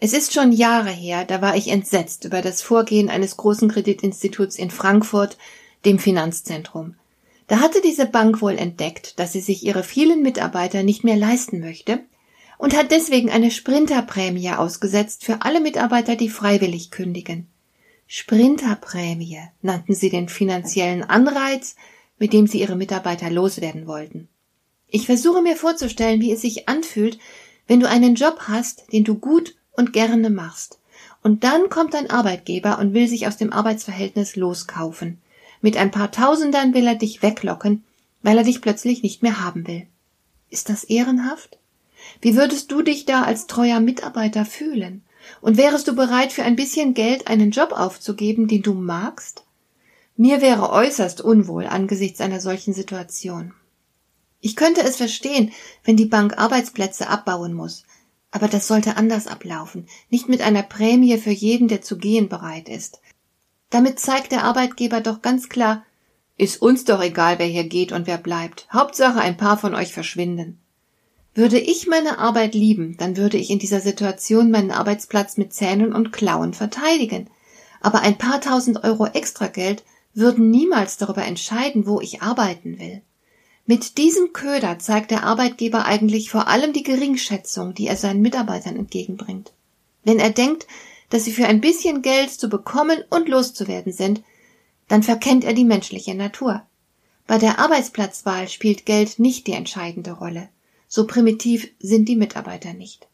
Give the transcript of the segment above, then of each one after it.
Es ist schon Jahre her, da war ich entsetzt über das Vorgehen eines großen Kreditinstituts in Frankfurt, dem Finanzzentrum. Da hatte diese Bank wohl entdeckt, dass sie sich ihre vielen Mitarbeiter nicht mehr leisten möchte und hat deswegen eine Sprinterprämie ausgesetzt für alle Mitarbeiter, die freiwillig kündigen. Sprinterprämie nannten sie den finanziellen Anreiz, mit dem sie ihre Mitarbeiter loswerden wollten. Ich versuche mir vorzustellen, wie es sich anfühlt, wenn du einen Job hast, den du gut und gerne machst. Und dann kommt dein Arbeitgeber und will sich aus dem Arbeitsverhältnis loskaufen. Mit ein paar Tausendern will er dich weglocken, weil er dich plötzlich nicht mehr haben will. Ist das ehrenhaft? Wie würdest du dich da als treuer Mitarbeiter fühlen? Und wärest du bereit, für ein bisschen Geld einen Job aufzugeben, den du magst? Mir wäre äußerst unwohl angesichts einer solchen Situation. Ich könnte es verstehen, wenn die Bank Arbeitsplätze abbauen muss, aber das sollte anders ablaufen, nicht mit einer Prämie für jeden, der zu gehen bereit ist. Damit zeigt der Arbeitgeber doch ganz klar, ist uns doch egal, wer hier geht und wer bleibt. Hauptsache ein paar von euch verschwinden. Würde ich meine Arbeit lieben, dann würde ich in dieser Situation meinen Arbeitsplatz mit Zähnen und Klauen verteidigen. Aber ein paar tausend Euro Extrageld würden niemals darüber entscheiden, wo ich arbeiten will. Mit diesem Köder zeigt der Arbeitgeber eigentlich vor allem die Geringschätzung, die er seinen Mitarbeitern entgegenbringt. Wenn er denkt, dass sie für ein bisschen Geld zu bekommen und loszuwerden sind, dann verkennt er die menschliche Natur. Bei der Arbeitsplatzwahl spielt Geld nicht die entscheidende Rolle. So primitiv sind die Mitarbeiter nicht.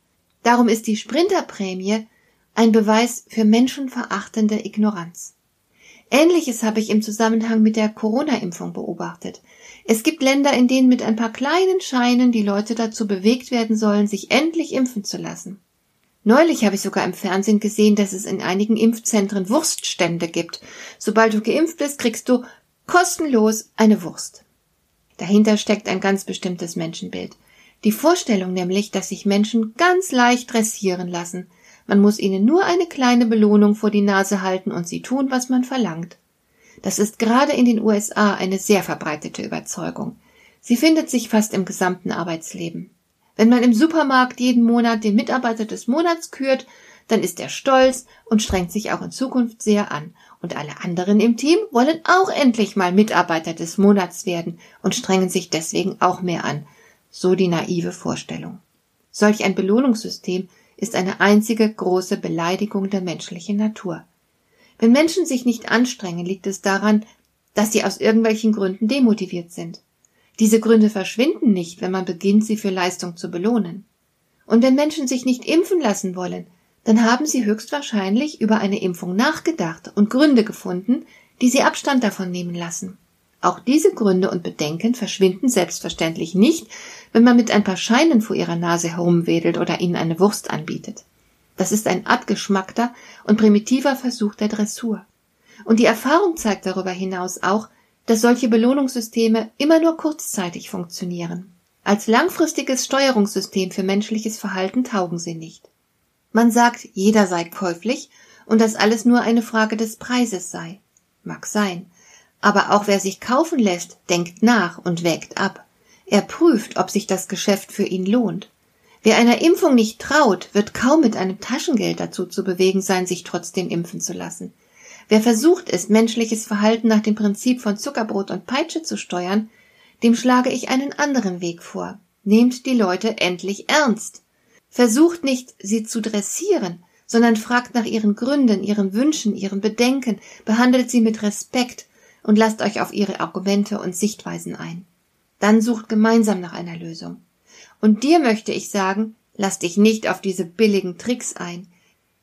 Darum ist die Sprinterprämie ein Beweis für menschenverachtende Ignoranz. Ähnliches habe ich im Zusammenhang mit der Corona-Impfung beobachtet. Es gibt Länder, in denen mit ein paar kleinen Scheinen die Leute dazu bewegt werden sollen, sich endlich impfen zu lassen. Neulich habe ich sogar im Fernsehen gesehen, dass es in einigen Impfzentren Wurststände gibt. Sobald du geimpft bist, kriegst du kostenlos eine Wurst. Dahinter steckt ein ganz bestimmtes Menschenbild. Die Vorstellung nämlich, dass sich Menschen ganz leicht dressieren lassen. Man muss ihnen nur eine kleine Belohnung vor die Nase halten und sie tun, was man verlangt. Das ist gerade in den USA eine sehr verbreitete Überzeugung. Sie findet sich fast im gesamten Arbeitsleben. Wenn man im Supermarkt jeden Monat den Mitarbeiter des Monats kürt, dann ist er stolz und strengt sich auch in Zukunft sehr an. Und alle anderen im Team wollen auch endlich mal Mitarbeiter des Monats werden und strengen sich deswegen auch mehr an. So die naive Vorstellung. Solch ein Belohnungssystem ist eine einzige große Beleidigung der menschlichen Natur. Wenn Menschen sich nicht anstrengen, liegt es daran, dass sie aus irgendwelchen Gründen demotiviert sind. Diese Gründe verschwinden nicht, wenn man beginnt, sie für Leistung zu belohnen. Und wenn Menschen sich nicht impfen lassen wollen, dann haben sie höchstwahrscheinlich über eine Impfung nachgedacht und Gründe gefunden, die sie Abstand davon nehmen lassen. Auch diese Gründe und Bedenken verschwinden selbstverständlich nicht, wenn man mit ein paar Scheinen vor ihrer Nase herumwedelt oder ihnen eine Wurst anbietet. Das ist ein abgeschmackter und primitiver Versuch der Dressur. Und die Erfahrung zeigt darüber hinaus auch, dass solche Belohnungssysteme immer nur kurzzeitig funktionieren. Als langfristiges Steuerungssystem für menschliches Verhalten taugen sie nicht. Man sagt, jeder sei käuflich und dass alles nur eine Frage des Preises sei. Mag sein. Aber auch wer sich kaufen lässt, denkt nach und wägt ab. Er prüft, ob sich das Geschäft für ihn lohnt. Wer einer Impfung nicht traut, wird kaum mit einem Taschengeld dazu zu bewegen sein, sich trotzdem impfen zu lassen. Wer versucht ist, menschliches Verhalten nach dem Prinzip von Zuckerbrot und Peitsche zu steuern, dem schlage ich einen anderen Weg vor. Nehmt die Leute endlich ernst. Versucht nicht, sie zu dressieren, sondern fragt nach ihren Gründen, ihren Wünschen, ihren Bedenken, behandelt sie mit Respekt und lasst euch auf ihre Argumente und Sichtweisen ein. Dann sucht gemeinsam nach einer Lösung. Und dir möchte ich sagen, lass dich nicht auf diese billigen Tricks ein.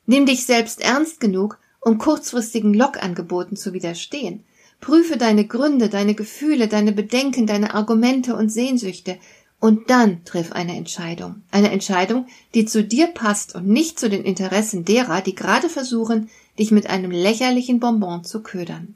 Nimm dich selbst ernst genug, um kurzfristigen Lockangeboten zu widerstehen. Prüfe deine Gründe, deine Gefühle, deine Bedenken, deine Argumente und Sehnsüchte, und dann triff eine Entscheidung. Eine Entscheidung, die zu dir passt und nicht zu den Interessen derer, die gerade versuchen, dich mit einem lächerlichen Bonbon zu ködern.